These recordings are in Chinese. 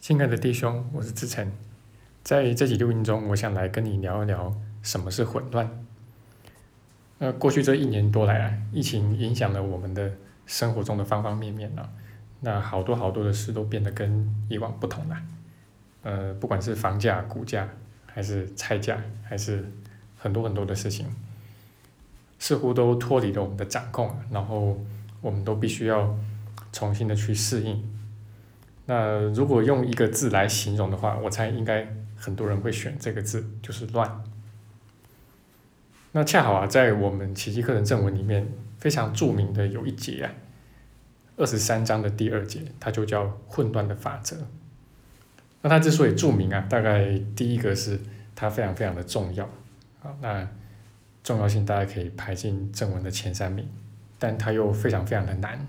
亲爱的弟兄，我是志成，在这集录音中，我想来跟你聊一聊什么是混乱。那过去这一年多来啊，疫情影响了我们的生活中的方方面面啊，那好多好多的事都变得跟以往不同了。呃，不管是房价、股价，还是菜价，还是很多很多的事情，似乎都脱离了我们的掌控，然后我们都必须要重新的去适应。那如果用一个字来形容的话，我猜应该很多人会选这个字，就是乱。那恰好啊，在我们奇迹课程正文里面非常著名的有一节啊，二十三章的第二节，它就叫混乱的法则。那它之所以著名啊，大概第一个是它非常非常的重要啊，那重要性大家可以排进正文的前三名，但它又非常非常的难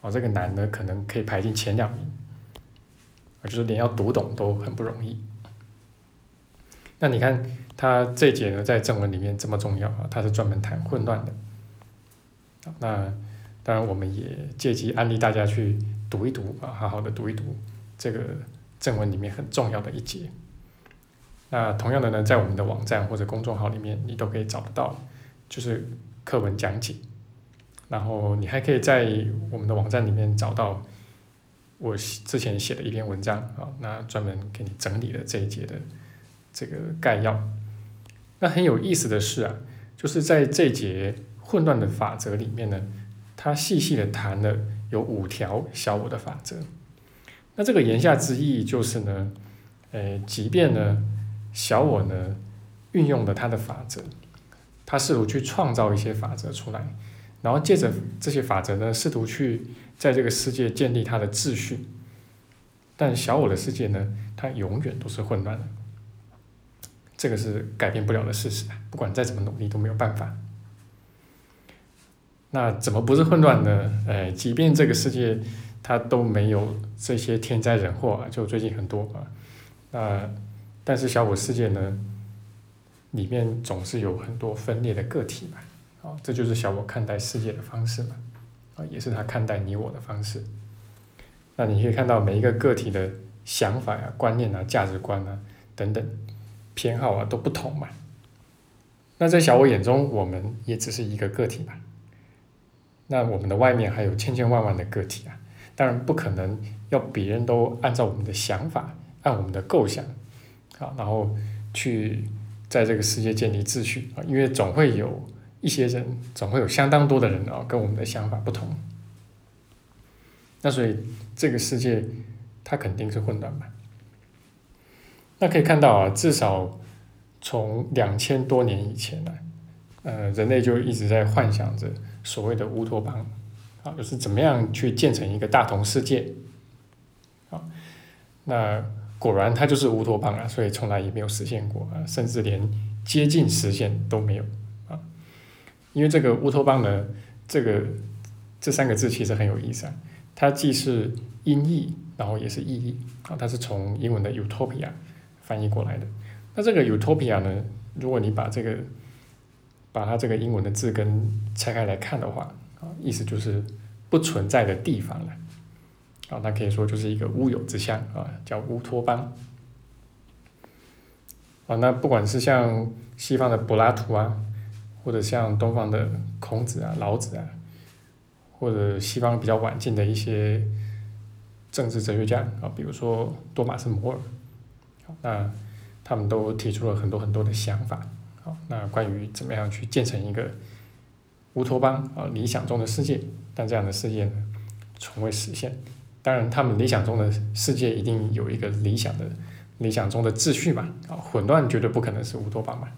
哦，这个难呢，可能可以排进前两名。啊，就是连要读懂都很不容易。那你看，他这节呢，在正文里面这么重要啊，他是专门谈混乱的。那当然，我们也借机安利大家去读一读啊，好好的读一读这个正文里面很重要的一节。那同样的呢，在我们的网站或者公众号里面，你都可以找得到，就是课文讲解。然后你还可以在我们的网站里面找到。我之前写的一篇文章啊，那专门给你整理了这一节的这个概要。那很有意思的是啊，就是在这节混乱的法则里面呢，他细细的谈了有五条小我的法则。那这个言下之意就是呢，呃，即便呢小我呢运用了他的法则，他试图去创造一些法则出来，然后借着这些法则呢，试图去。在这个世界建立它的秩序，但小我的世界呢，它永远都是混乱的，这个是改变不了的事实不管再怎么努力都没有办法。那怎么不是混乱呢？哎，即便这个世界它都没有这些天灾人祸啊，就最近很多啊，那但是小我世界呢，里面总是有很多分裂的个体嘛，啊，这就是小我看待世界的方式嘛。啊，也是他看待你我的方式。那你可以看到每一个个体的想法呀、观念啊、价值观啊等等偏好啊都不同嘛。那在小我眼中，我们也只是一个个体嘛。那我们的外面还有千千万万的个体啊，当然不可能要别人都按照我们的想法、按我们的构想啊，然后去在这个世界建立秩序啊，因为总会有。一些人总会有相当多的人哦，跟我们的想法不同。那所以这个世界它肯定是混乱嘛。那可以看到啊，至少从两千多年以前呢，呃，人类就一直在幻想着所谓的乌托邦啊，就是怎么样去建成一个大同世界。啊，那果然它就是乌托邦啊，所以从来也没有实现过啊，甚至连接近实现都没有。因为这个乌托邦呢，这个这三个字其实很有意思啊，它既是音译，然后也是意义啊，它是从英文的 utopia 翻译过来的。那这个 utopia 呢，如果你把这个把它这个英文的字根拆开来看的话啊，意思就是不存在的地方了啊，那可以说就是一个乌有之乡啊，叫乌托邦啊。那不管是像西方的柏拉图啊。或者像东方的孔子啊、老子啊，或者西方比较晚近的一些政治哲学家啊，比如说多马斯·摩尔，那他们都提出了很多很多的想法，好，那关于怎么样去建成一个乌托邦啊，理想中的世界，但这样的世界呢，从未实现。当然，他们理想中的世界一定有一个理想的、理想中的秩序嘛，啊，混乱绝对不可能是乌托邦嘛。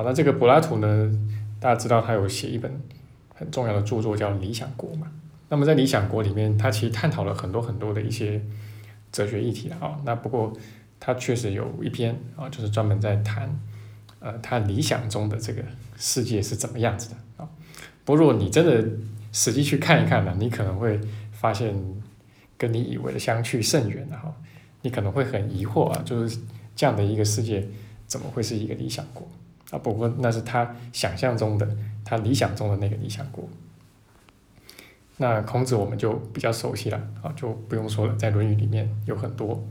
好，那这个柏拉图呢？大家知道他有写一本很重要的著作叫《理想国》嘛？那么在《理想国》里面，他其实探讨了很多很多的一些哲学议题啊。那不过他确实有一篇啊，就是专门在谈呃他理想中的这个世界是怎么样子的啊。不过如果你真的实际去看一看呢，你可能会发现跟你以为的相去甚远的哈。你可能会很疑惑啊，就是这样的一个世界怎么会是一个理想国？啊，不过那是他想象中的，他理想中的那个理想国。那孔子我们就比较熟悉了啊，就不用说了，在《论语》里面有很多。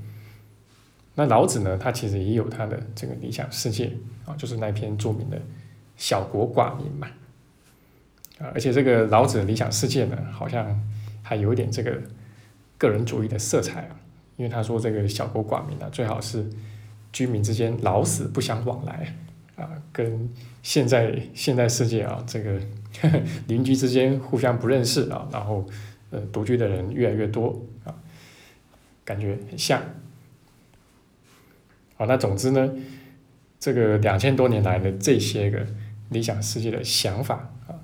那老子呢，他其实也有他的这个理想世界啊，就是那篇著名的“小国寡民”嘛。啊，而且这个老子的理想世界呢，好像还有一点这个个人主义的色彩啊，因为他说这个小国寡民啊，最好是居民之间老死不相往来啊，跟现在现代世界啊这个。邻居之间互相不认识啊，然后呃独居的人越来越多啊，感觉很像。好，那总之呢，这个两千多年来的这些个理想世界的想法啊，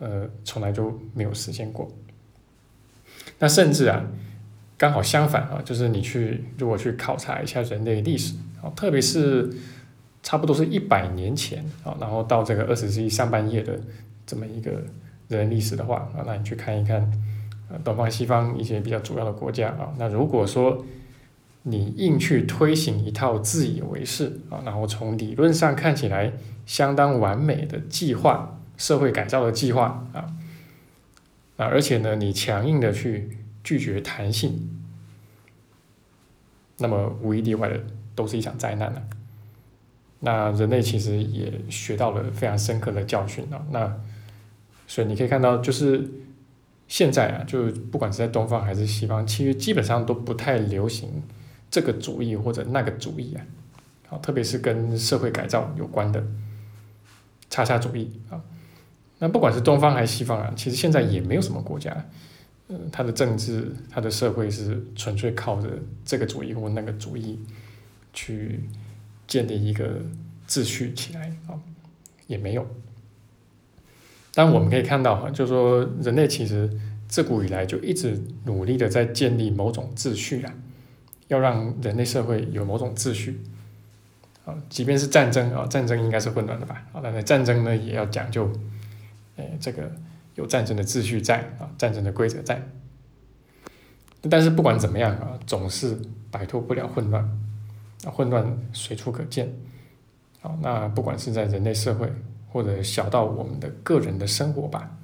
呃，从来就没有实现过。那甚至啊，刚好相反啊，就是你去如果去考察一下人类历史啊，特别是差不多是一百年前啊，然后到这个二十世纪上半叶的。这么一个人历史的话啊，那你去看一看，呃，东方西方一些比较主要的国家啊，那如果说你硬去推行一套自以为是啊，然后从理论上看起来相当完美的计划，社会改造的计划啊，啊，而且呢，你强硬的去拒绝弹性，那么无一例外的都是一场灾难了。那人类其实也学到了非常深刻的教训啊，那。所以你可以看到，就是现在啊，就不管是在东方还是西方，其实基本上都不太流行这个主义或者那个主义啊，好，特别是跟社会改造有关的叉叉主义啊。那不管是东方还是西方啊，其实现在也没有什么国家，嗯，它的政治、它的社会是纯粹靠着这个主义或那个主义去建立一个秩序起来啊，也没有。但我们可以看到哈，就是说人类其实自古以来就一直努力的在建立某种秩序啊，要让人类社会有某种秩序啊，即便是战争啊，战争应该是混乱的吧？啊，但是战争呢也要讲究，哎，这个有战争的秩序在啊，战争的规则在。但是不管怎么样啊，总是摆脱不了混乱，混乱随处可见。好，那不管是在人类社会。或者小到我们的个人的生活吧。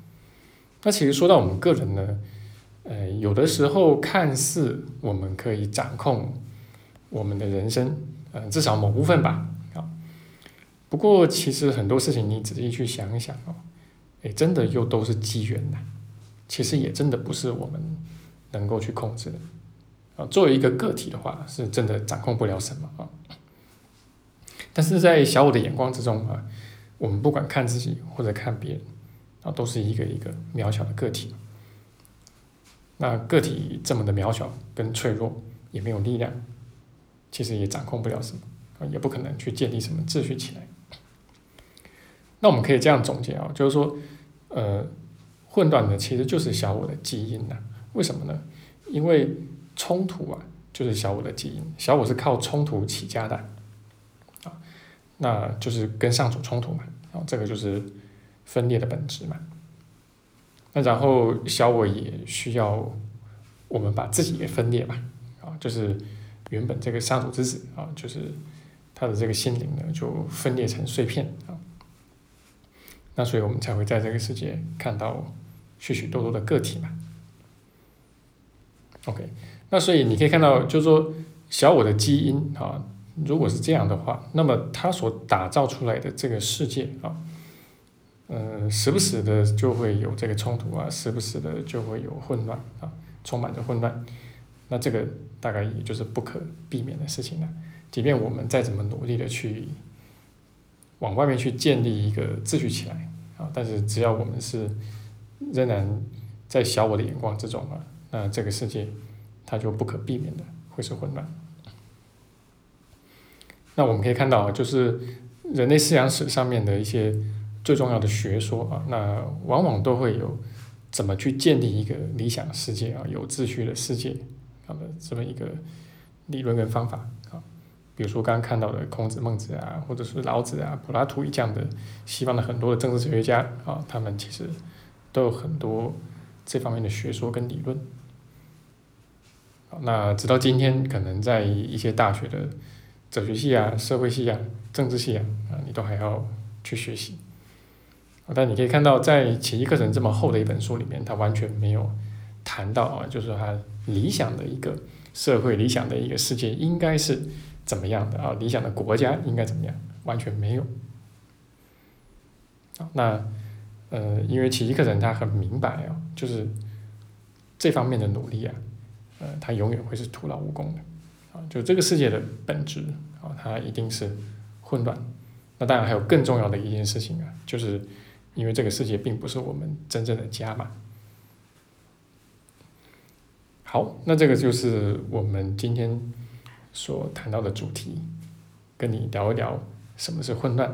那其实说到我们个人呢，呃，有的时候看似我们可以掌控我们的人生，呃，至少某部分吧，啊。不过其实很多事情你仔细去想一想哦，哎，真的又都是机缘的，其实也真的不是我们能够去控制的。啊，作为一个个体的话，是真的掌控不了什么啊。但是在小我的眼光之中啊。我们不管看自己或者看别人，啊，都是一个一个渺小的个体。那个体这么的渺小跟脆弱，也没有力量，其实也掌控不了什么，啊，也不可能去建立什么秩序起来。那我们可以这样总结啊，就是说，呃，混乱的其实就是小我的基因呐。为什么呢？因为冲突啊，就是小我的基因，小我是靠冲突起家的啊。那就是跟上主冲突嘛，啊，这个就是分裂的本质嘛。那然后小我也需要我们把自己给分裂嘛，啊，就是原本这个上主之子啊，就是他的这个心灵呢就分裂成碎片啊。那所以我们才会在这个世界看到许许多多的个体嘛。OK，那所以你可以看到，就是说小我的基因啊。如果是这样的话，那么他所打造出来的这个世界啊，嗯，时不时的就会有这个冲突啊，时不时的就会有混乱啊，充满着混乱，那这个大概也就是不可避免的事情了。即便我们再怎么努力的去往外面去建立一个秩序起来啊，但是只要我们是仍然在小我的眼光之中啊，那这个世界它就不可避免的会是混乱。那我们可以看到，就是人类思想史上面的一些最重要的学说啊，那往往都会有怎么去建立一个理想世界啊，有秩序的世界啊的这么一个理论跟方法啊。比如说刚刚看到的孔子、孟子啊，或者是老子啊、柏拉图这样的西方的很多的政治哲学家啊，他们其实都有很多这方面的学说跟理论。那直到今天，可能在一些大学的。哲学系啊，社会系啊，政治系啊，啊，你都还要去学习，但你可以看到，在奇迹课程这么厚的一本书里面，它完全没有谈到啊，就是说他理想的一个社会、理想的一个世界应该是怎么样的啊？理想的国家应该怎么样？完全没有。那呃，因为奇迹课程他很明白啊，就是这方面的努力啊，呃，它永远会是徒劳无功的啊。就这个世界的本质啊，它一定是混乱。那当然还有更重要的一件事情啊，就是因为这个世界并不是我们真正的家嘛。好，那这个就是我们今天所谈到的主题，跟你聊一聊什么是混乱。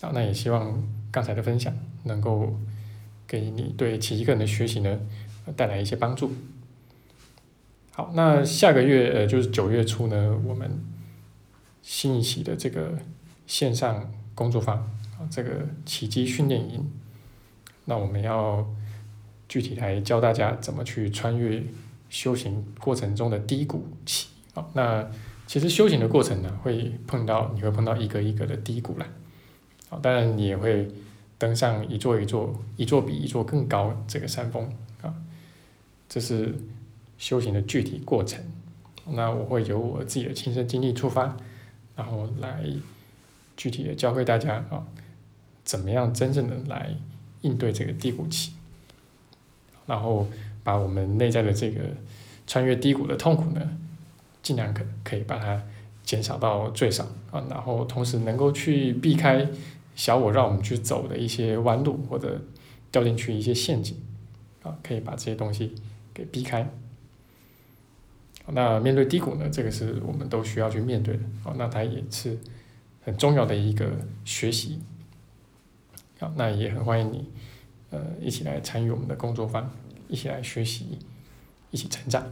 啊，那也希望刚才的分享能够给你对奇迹个人的学习呢带来一些帮助。好，那下个月呃就是九月初呢，我们。新一期的这个线上工作坊啊，这个奇迹训练营，那我们要具体来教大家怎么去穿越修行过程中的低谷期啊。那其实修行的过程呢，会碰到你会碰到一个一个的低谷啦，啊，当然你也会登上一座一座一座比一座更高这个山峰啊，这是修行的具体过程。那我会由我自己的亲身经历出发。然后来具体的教会大家啊，怎么样真正的来应对这个低谷期，然后把我们内在的这个穿越低谷的痛苦呢，尽量可可以把它减少到最少啊，然后同时能够去避开小我让我们去走的一些弯路或者掉进去一些陷阱啊，可以把这些东西给避开。那面对低谷呢？这个是我们都需要去面对的。哦，那它也是很重要的一个学习。好，那也很欢迎你，呃，一起来参与我们的工作坊，一起来学习，一起成长。